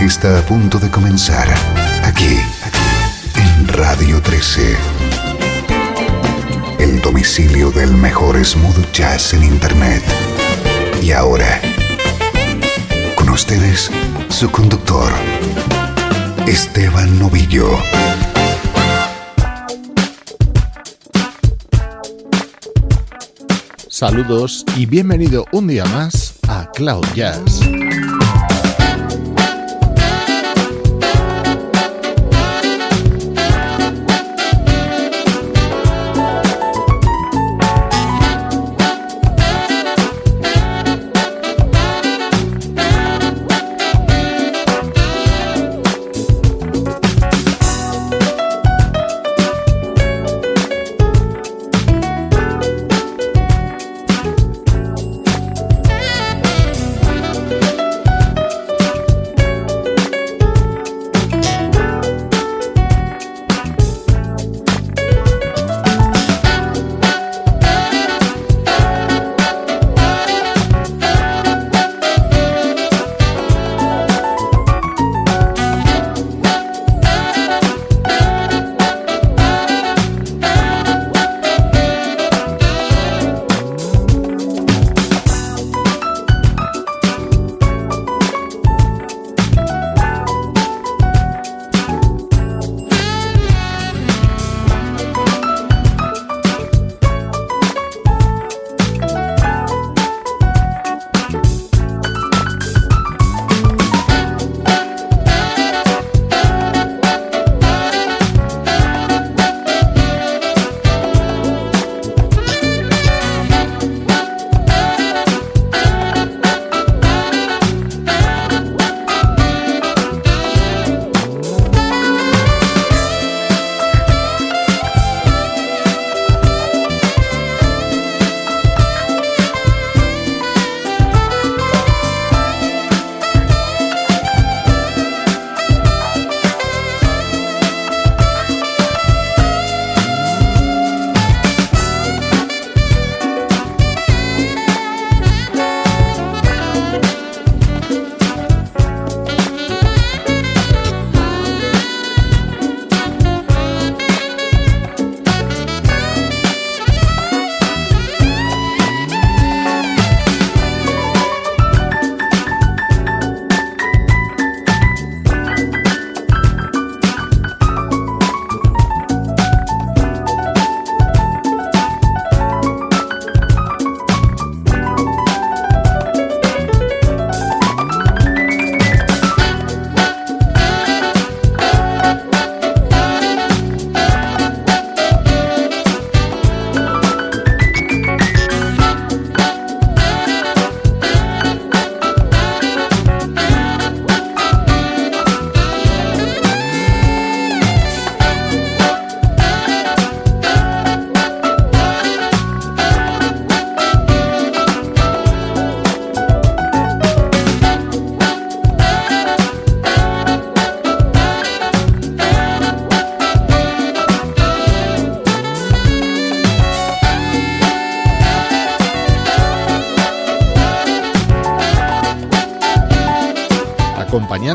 Está a punto de comenzar aquí, en Radio 13. El domicilio del mejor smooth jazz en Internet. Y ahora, con ustedes, su conductor, Esteban Novillo. Saludos y bienvenido un día más a Cloud Jazz.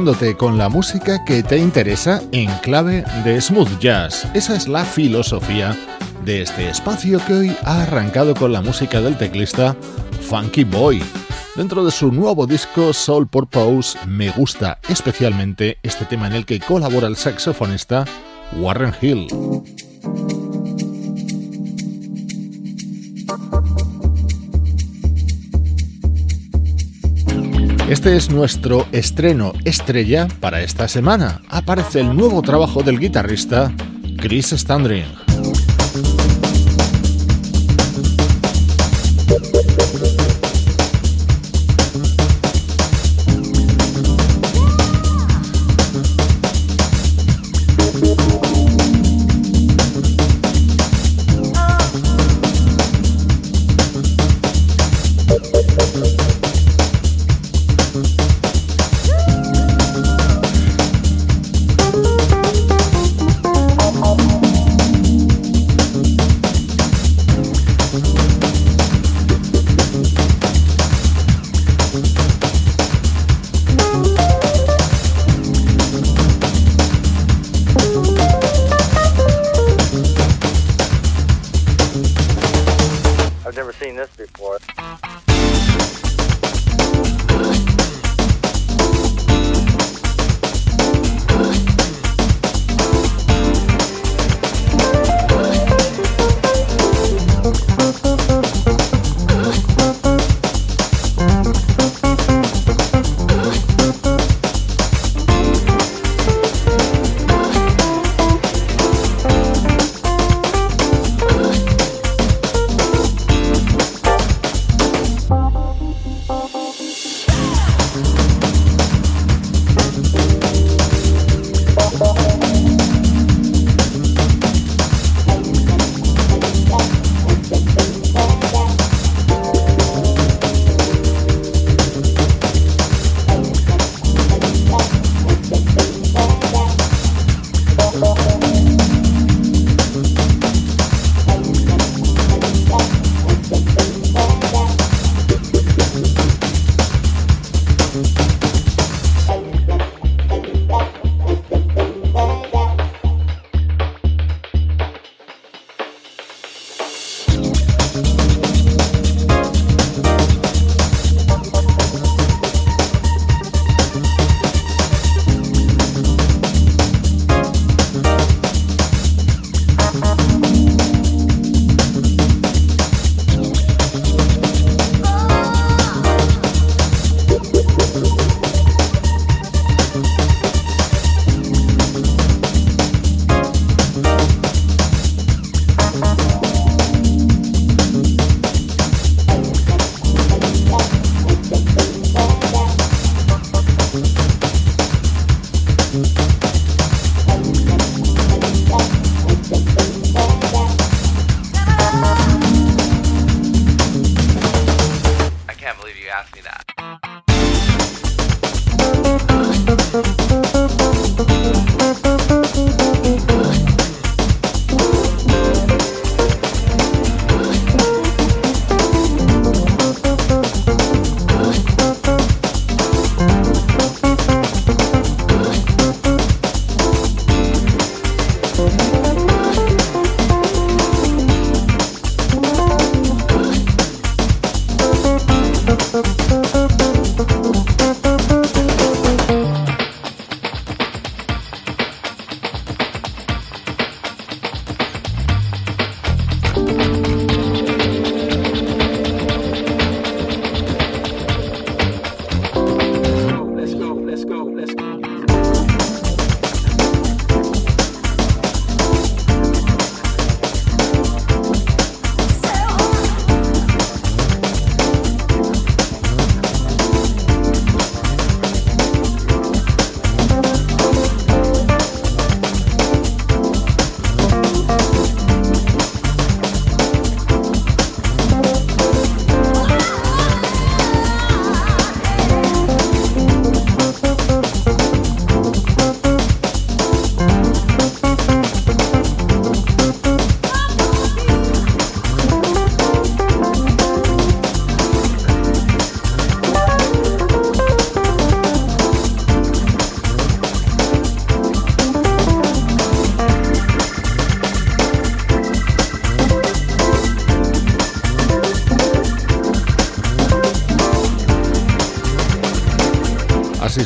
Acompañándote con la música que te interesa en clave de smooth jazz. Esa es la filosofía de este espacio que hoy ha arrancado con la música del teclista Funky Boy. Dentro de su nuevo disco Soul Purpose me gusta especialmente este tema en el que colabora el saxofonista Warren Hill. Este es nuestro estreno estrella para esta semana. Aparece el nuevo trabajo del guitarrista Chris Standring. this before.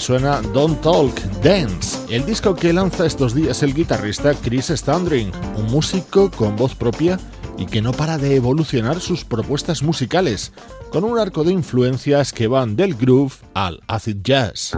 suena Don't Talk, Dance, el disco que lanza estos días el guitarrista Chris Standring, un músico con voz propia y que no para de evolucionar sus propuestas musicales, con un arco de influencias que van del groove al acid jazz.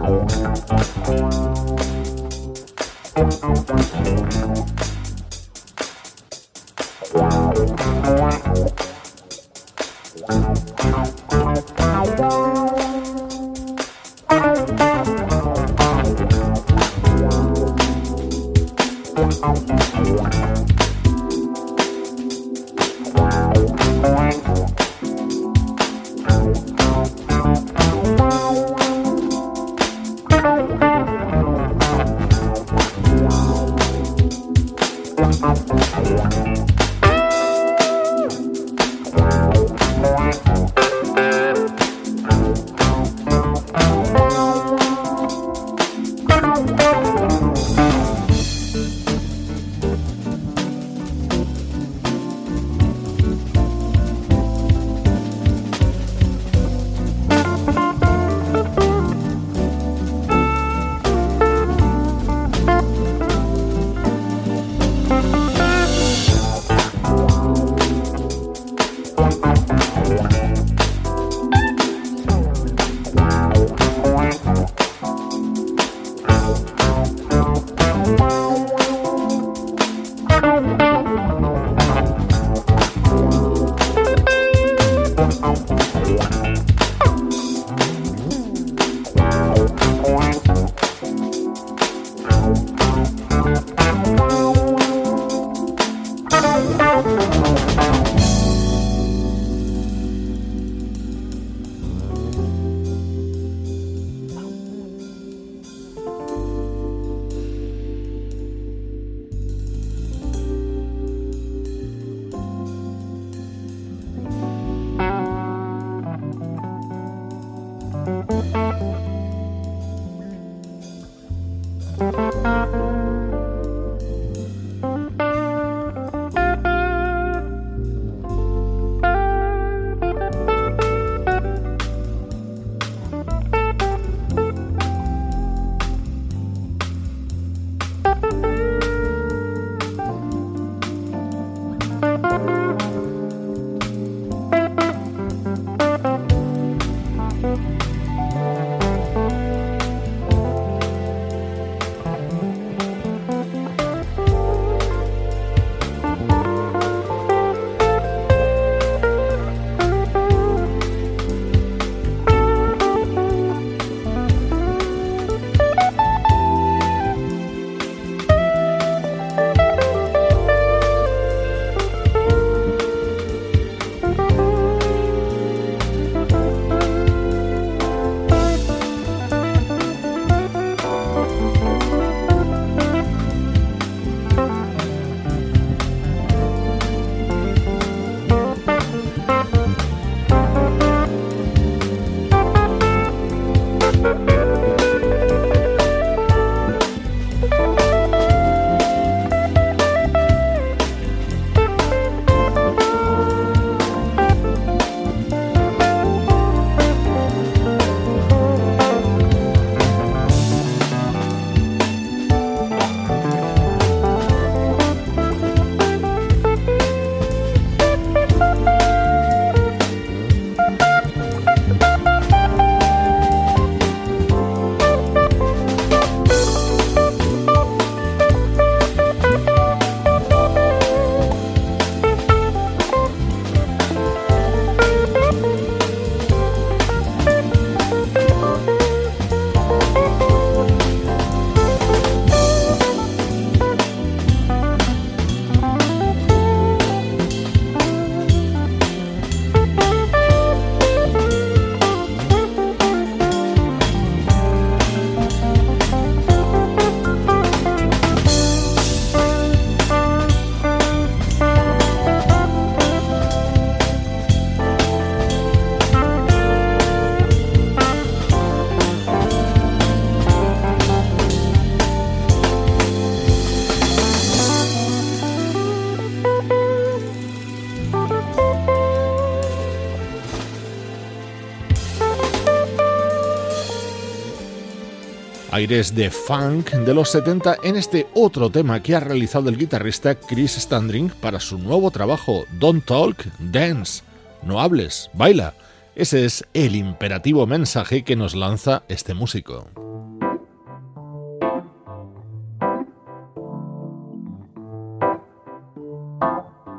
Aires de funk de los 70 en este otro tema que ha realizado el guitarrista Chris Standring para su nuevo trabajo Don't Talk, Dance. No hables, baila. Ese es el imperativo mensaje que nos lanza este músico.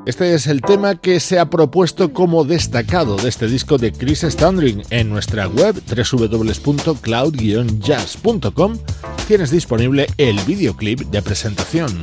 Este es el tema que se ha propuesto como destacado de este disco de Chris Standring. En nuestra web www.cloud-jazz.com tienes disponible el videoclip de presentación.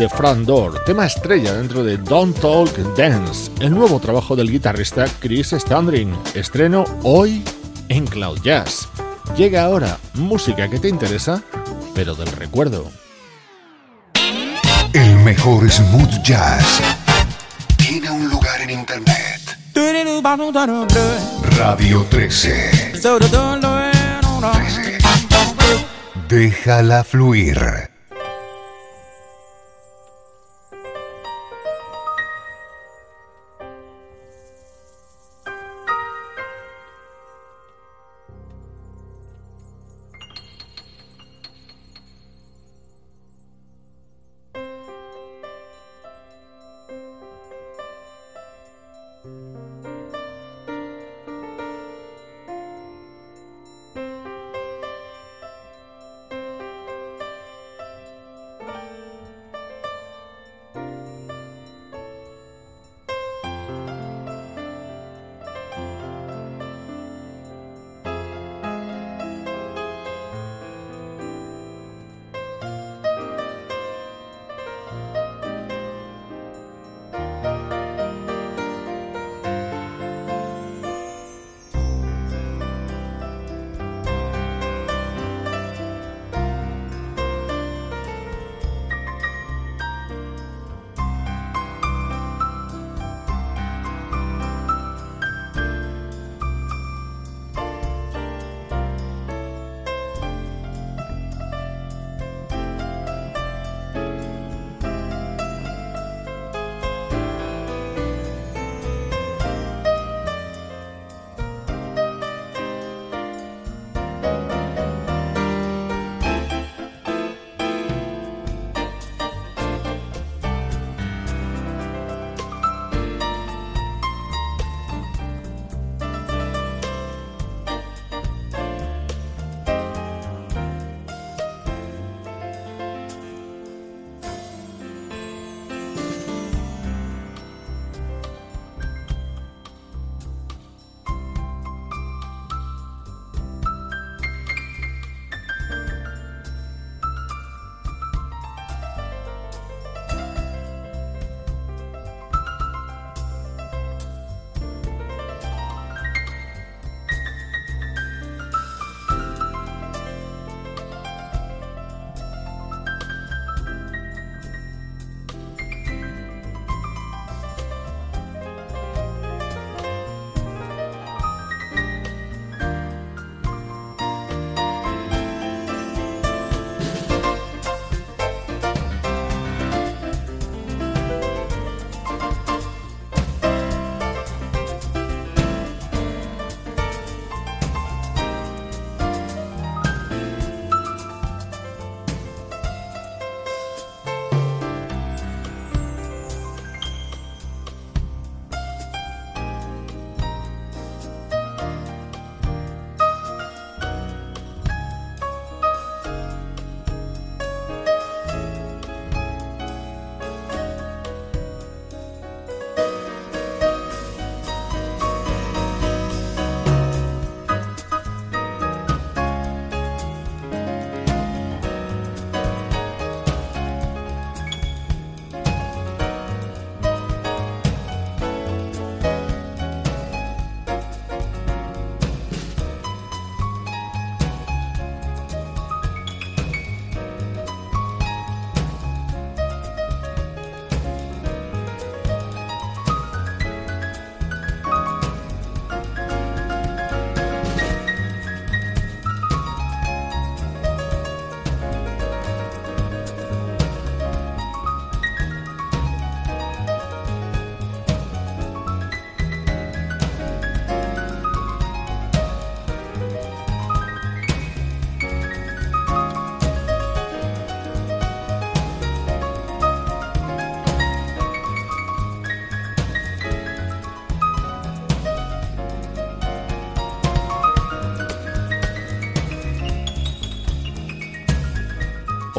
The Front Door, tema estrella dentro de Don't Talk Dance, el nuevo trabajo del guitarrista Chris Standring, estreno hoy en Cloud Jazz. Llega ahora música que te interesa, pero del recuerdo. El mejor smooth jazz tiene un lugar en internet. Radio 13. 13. Déjala fluir.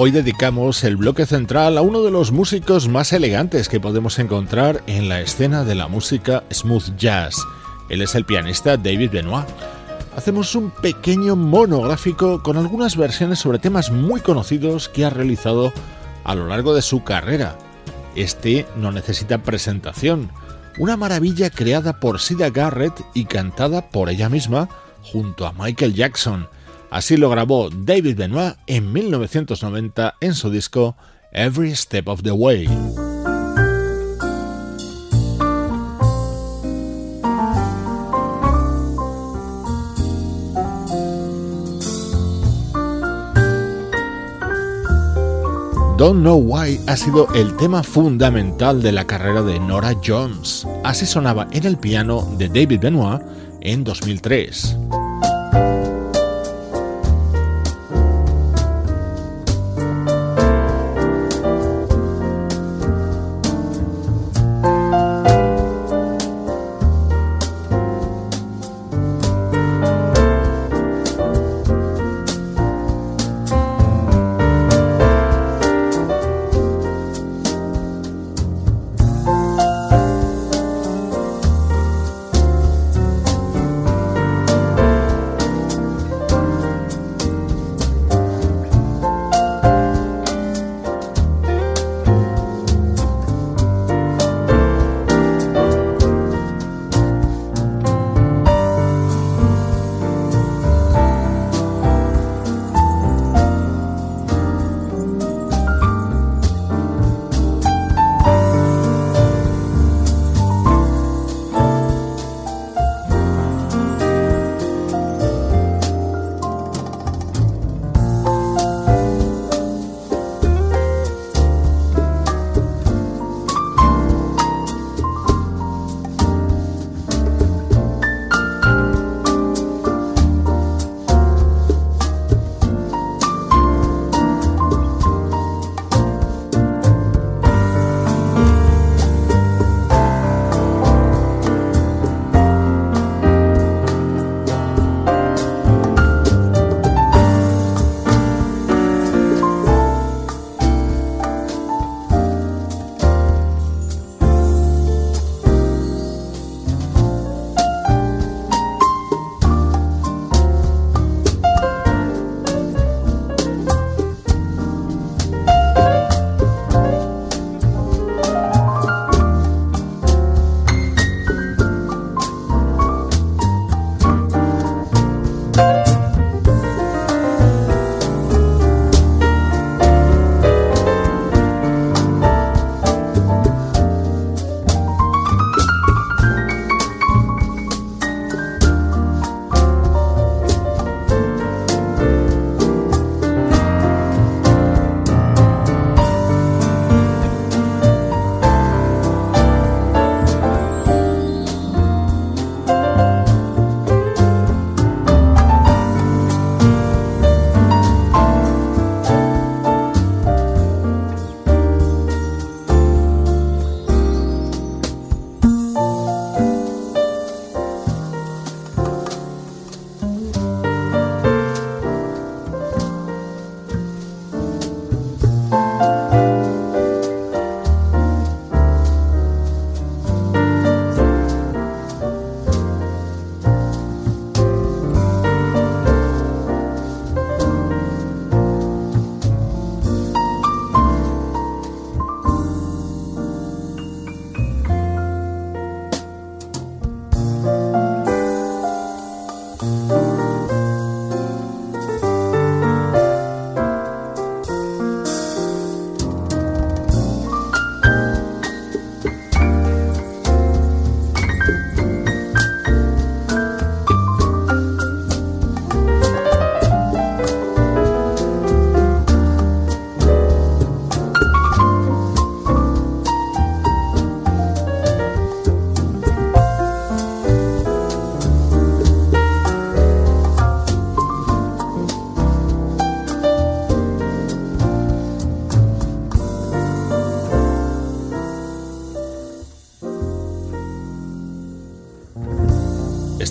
Hoy dedicamos el bloque central a uno de los músicos más elegantes que podemos encontrar en la escena de la música smooth jazz. Él es el pianista David Benoit. Hacemos un pequeño monográfico con algunas versiones sobre temas muy conocidos que ha realizado a lo largo de su carrera. Este no necesita presentación, una maravilla creada por Sida Garrett y cantada por ella misma junto a Michael Jackson. Así lo grabó David Benoit en 1990 en su disco Every Step of the Way. Don't Know Why ha sido el tema fundamental de la carrera de Nora Jones. Así sonaba en el piano de David Benoit en 2003.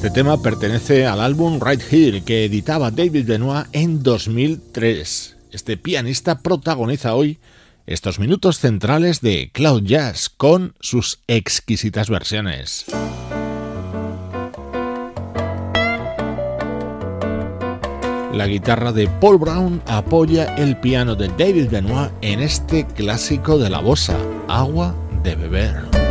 Este tema pertenece al álbum Right Here que editaba David Benoit en 2003. este pianista, protagoniza hoy estos minutos centrales de Cloud Jazz con sus exquisitas versiones. La guitarra de Paul Brown apoya el piano de David Benoit en este clásico de la bossa, Agua de beber.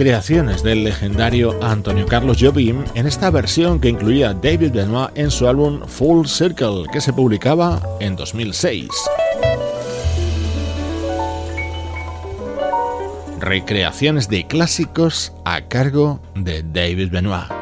Creaciones del legendario Antonio Carlos Jobim en esta versión que incluía David Benoit en su álbum Full Circle, que se publicaba en 2006. Recreaciones de clásicos a cargo de David Benoit.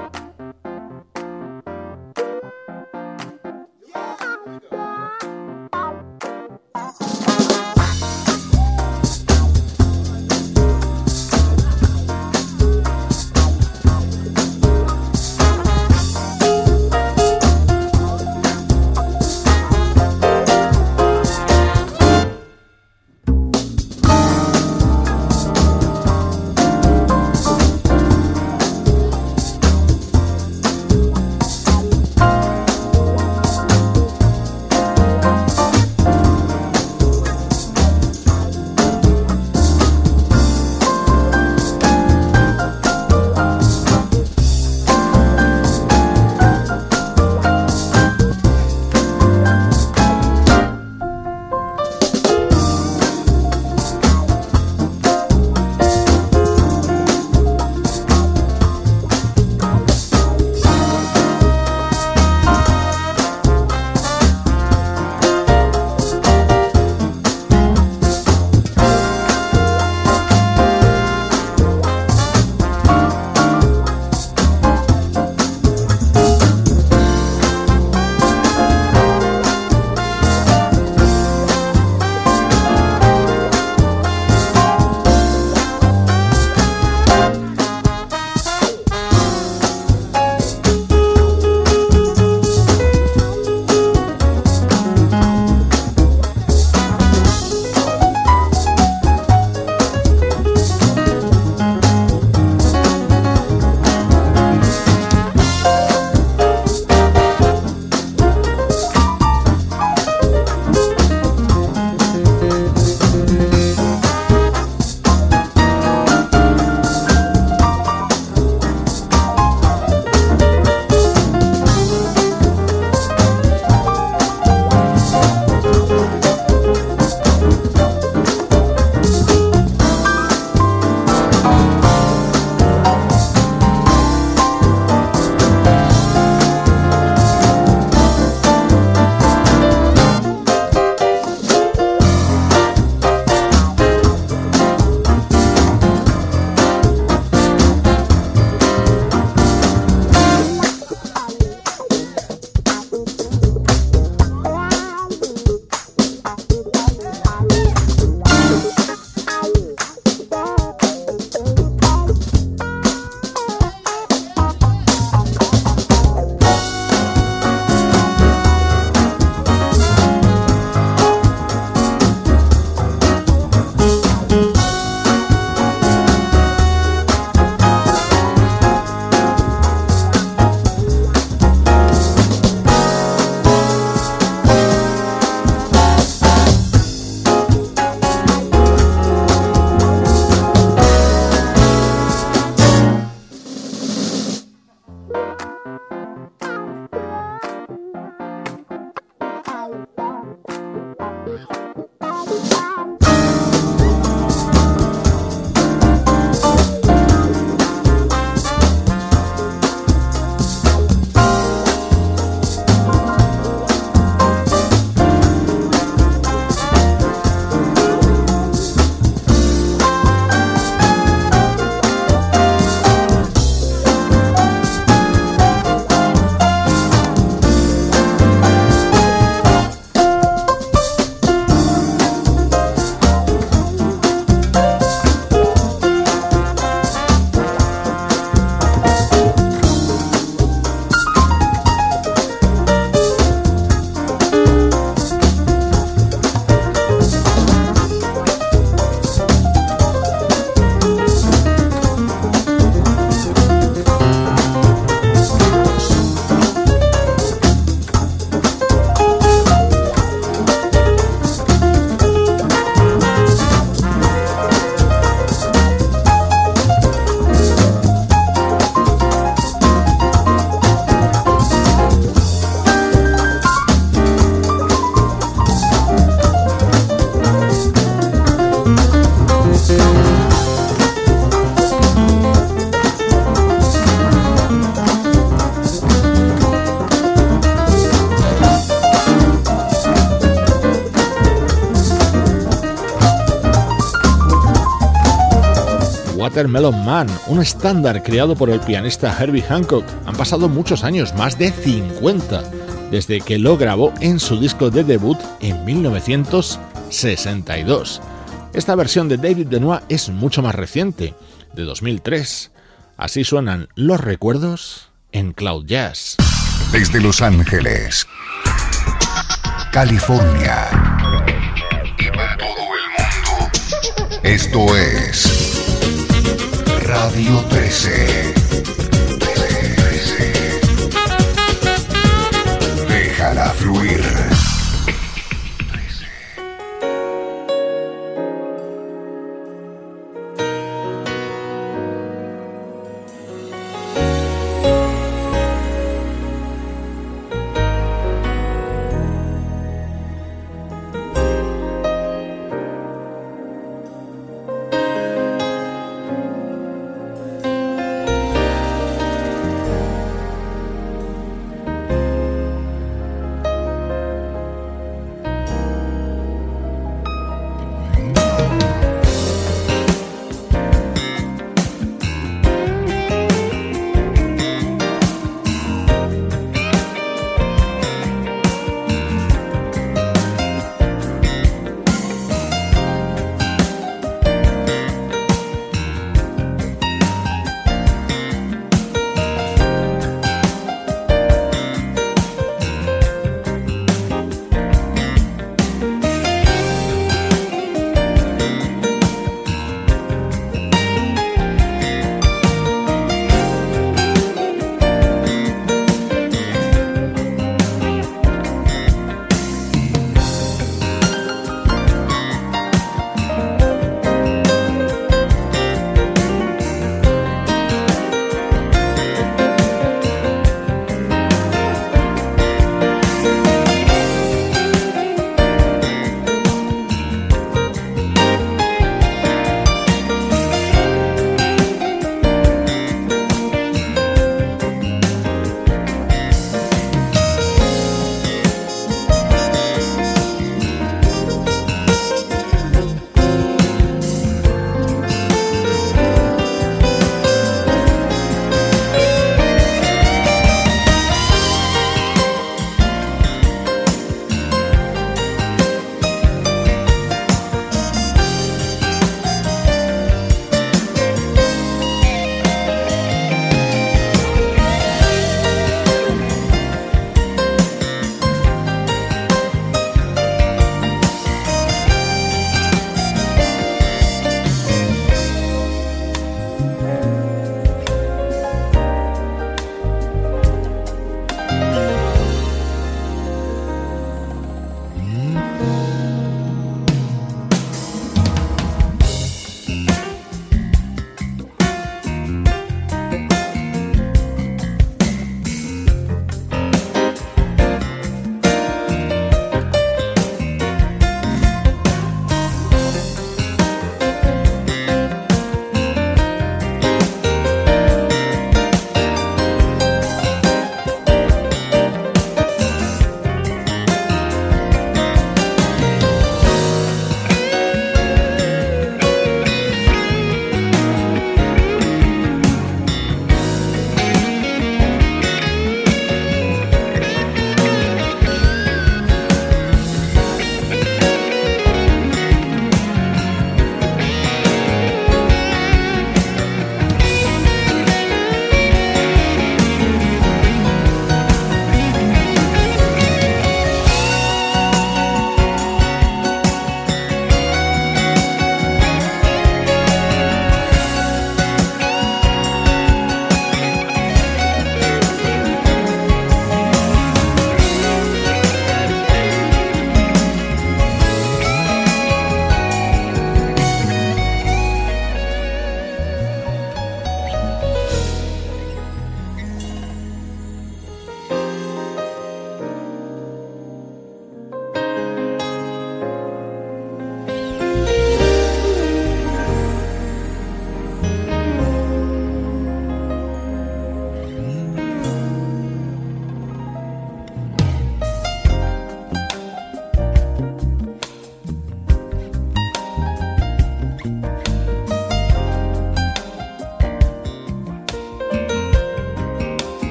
Watermelon Man, un estándar creado por el pianista Herbie Hancock. Han pasado muchos años, más de 50, desde que lo grabó en su disco de debut en 1962. Esta versión de David Benoit es mucho más reciente, de 2003. Así suenan los recuerdos en Cloud Jazz. Desde Los Ángeles, California esto es Radio 13. Déjala fluir.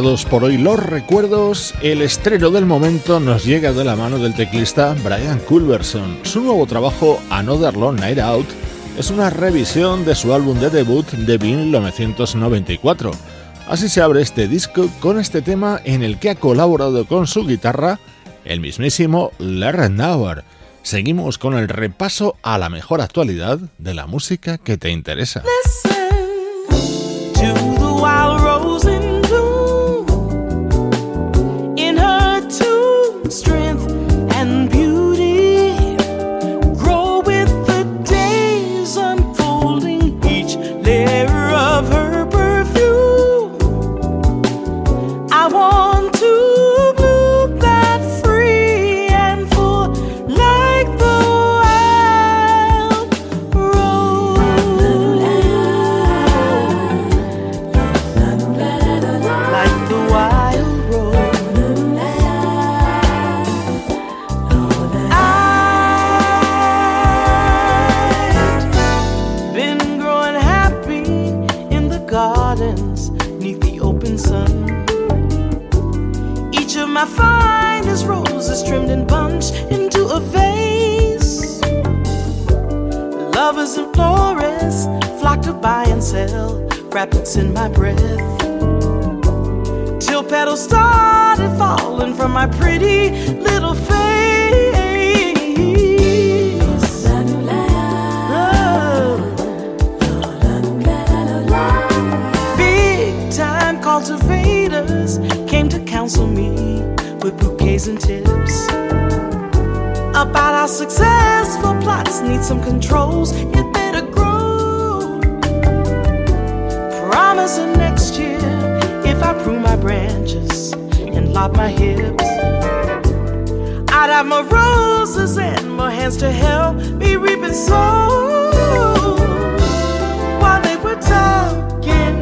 Por hoy los recuerdos, el estreno del momento nos llega de la mano del teclista Brian Culverson. Su nuevo trabajo, Another Long Night Out, es una revisión de su álbum de debut de 1994. Así se abre este disco con este tema en el que ha colaborado con su guitarra el mismísimo Larry Nauer. Seguimos con el repaso a la mejor actualidad de la música que te interesa. Rapids in my breath. Till petals started falling from my pretty little face. Big time cultivators came to counsel me with bouquets and tips about how successful plots need some controls if better grow. promising next year if I prune my branches and lop my hips. I'd have more roses and more hands to help me reaping so while they were talking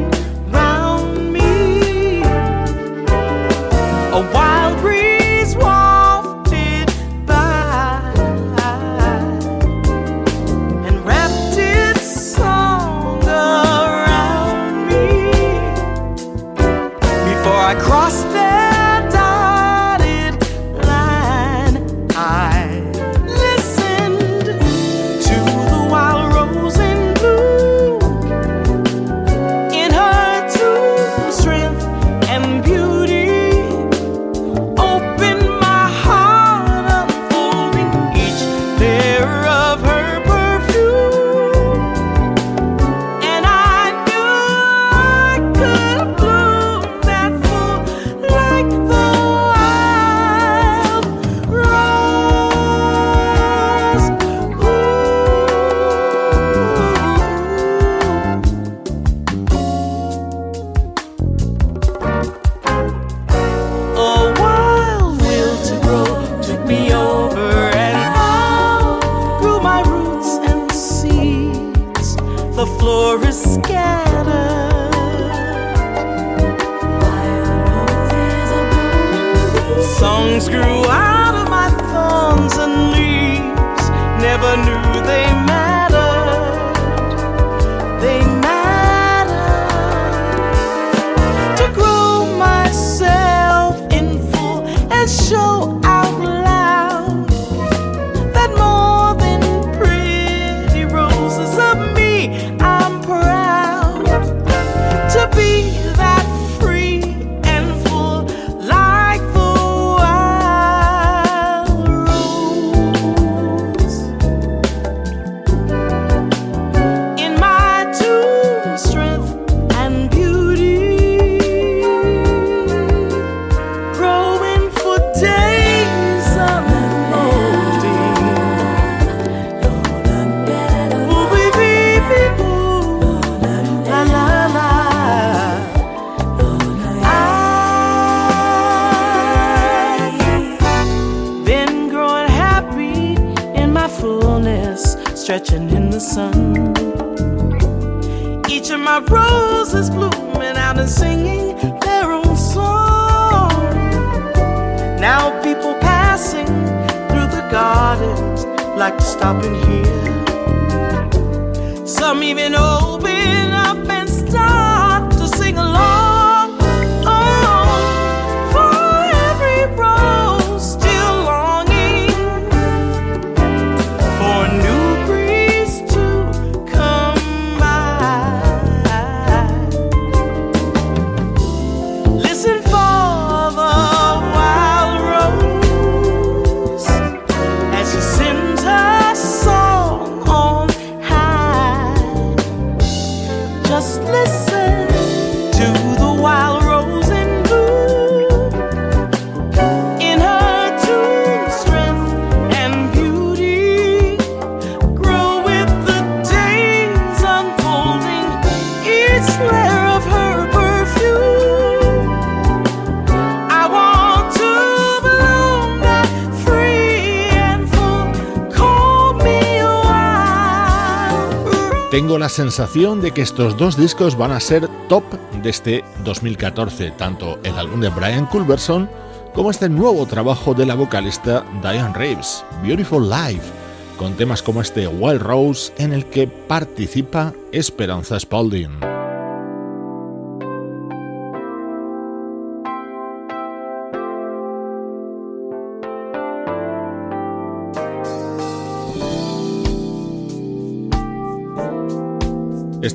Tengo la sensación de que estos dos discos van a ser top de este 2014, tanto el álbum de Brian Culberson como este nuevo trabajo de la vocalista Diane Reeves, Beautiful Life, con temas como este Wild Rose en el que participa Esperanza Spalding.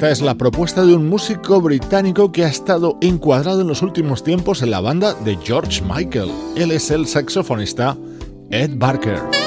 Esta es la propuesta de un músico británico que ha estado encuadrado en los últimos tiempos en la banda de George Michael. Él es el saxofonista Ed Barker.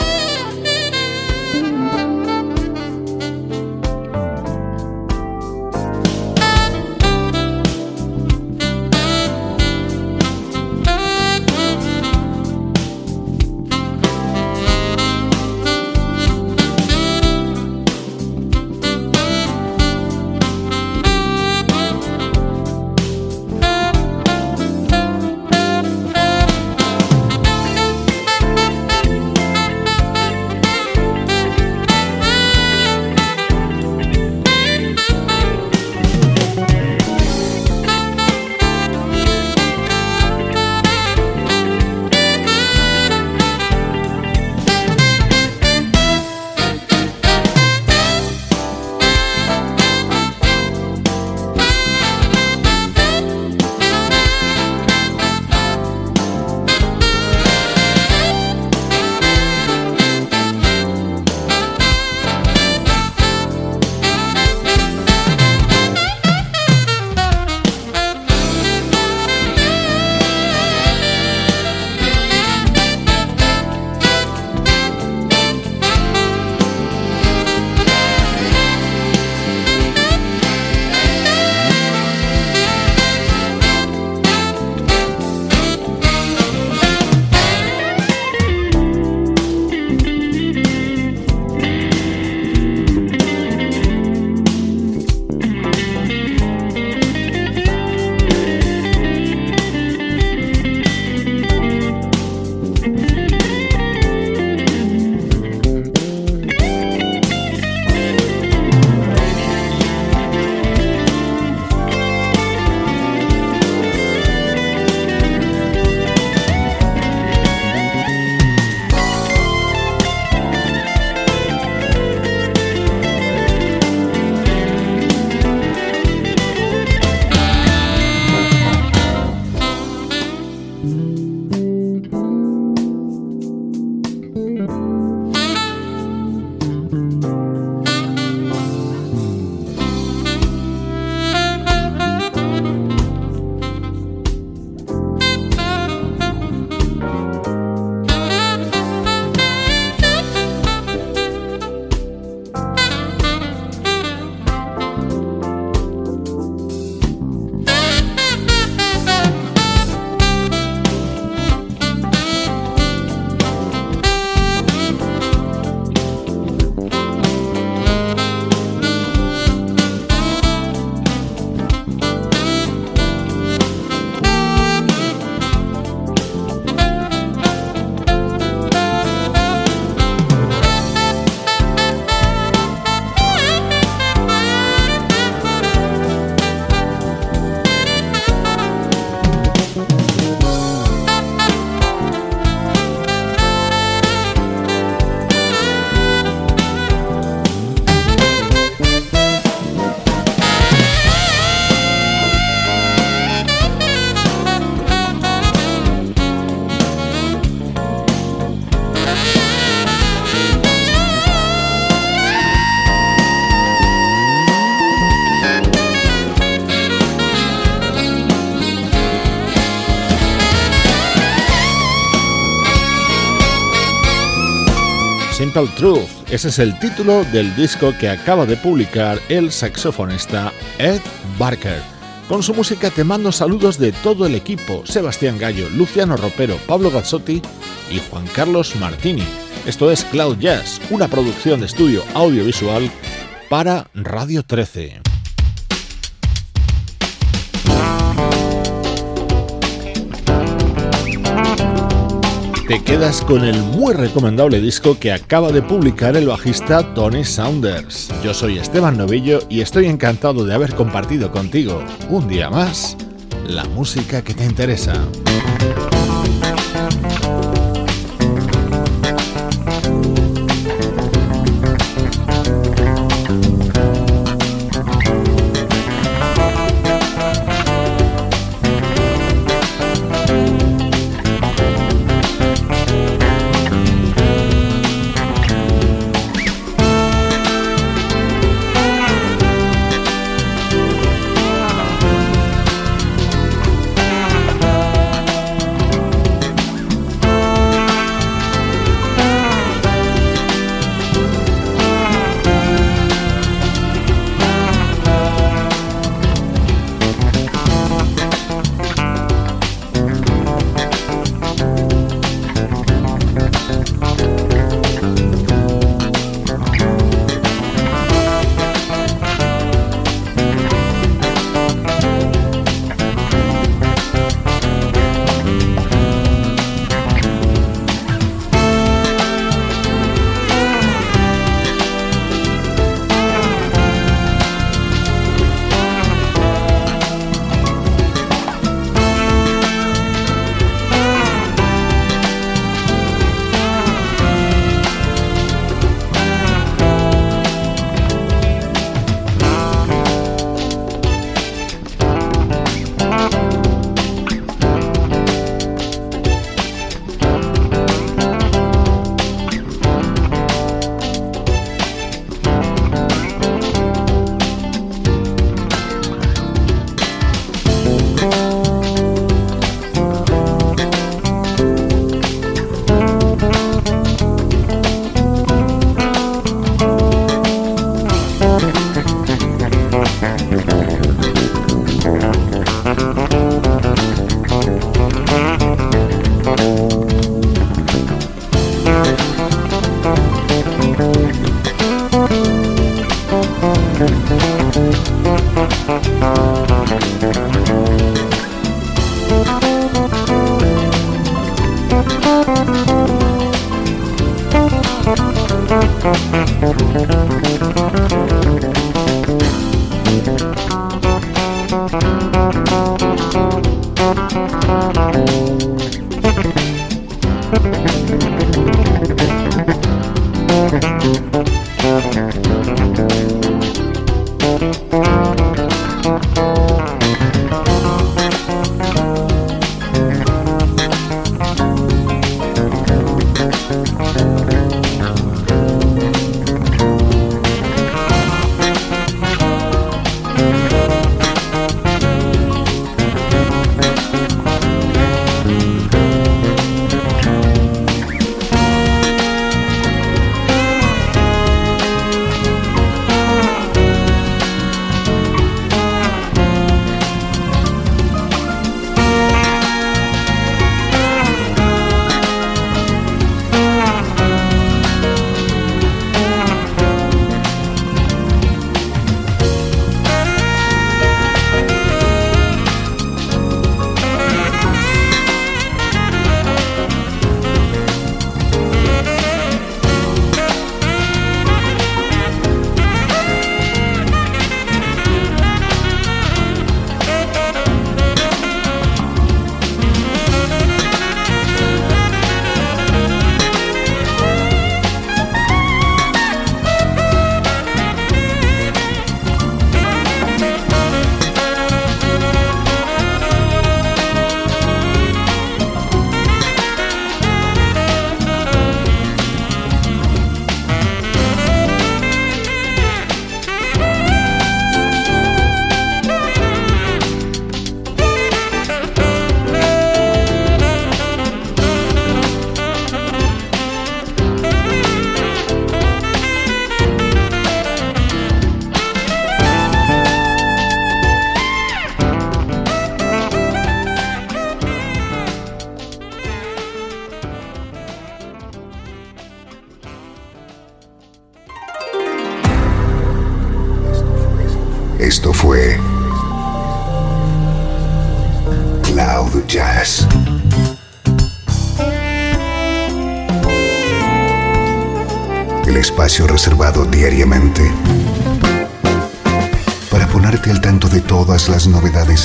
Truth. Ese es el título del disco que acaba de publicar el saxofonista Ed Barker. Con su música te mando saludos de todo el equipo, Sebastián Gallo, Luciano Ropero, Pablo Gazzotti y Juan Carlos Martini. Esto es Cloud Jazz, una producción de estudio audiovisual para Radio 13. Te quedas con el muy recomendable disco que acaba de publicar el bajista Tony Saunders. Yo soy Esteban Novillo y estoy encantado de haber compartido contigo un día más la música que te interesa.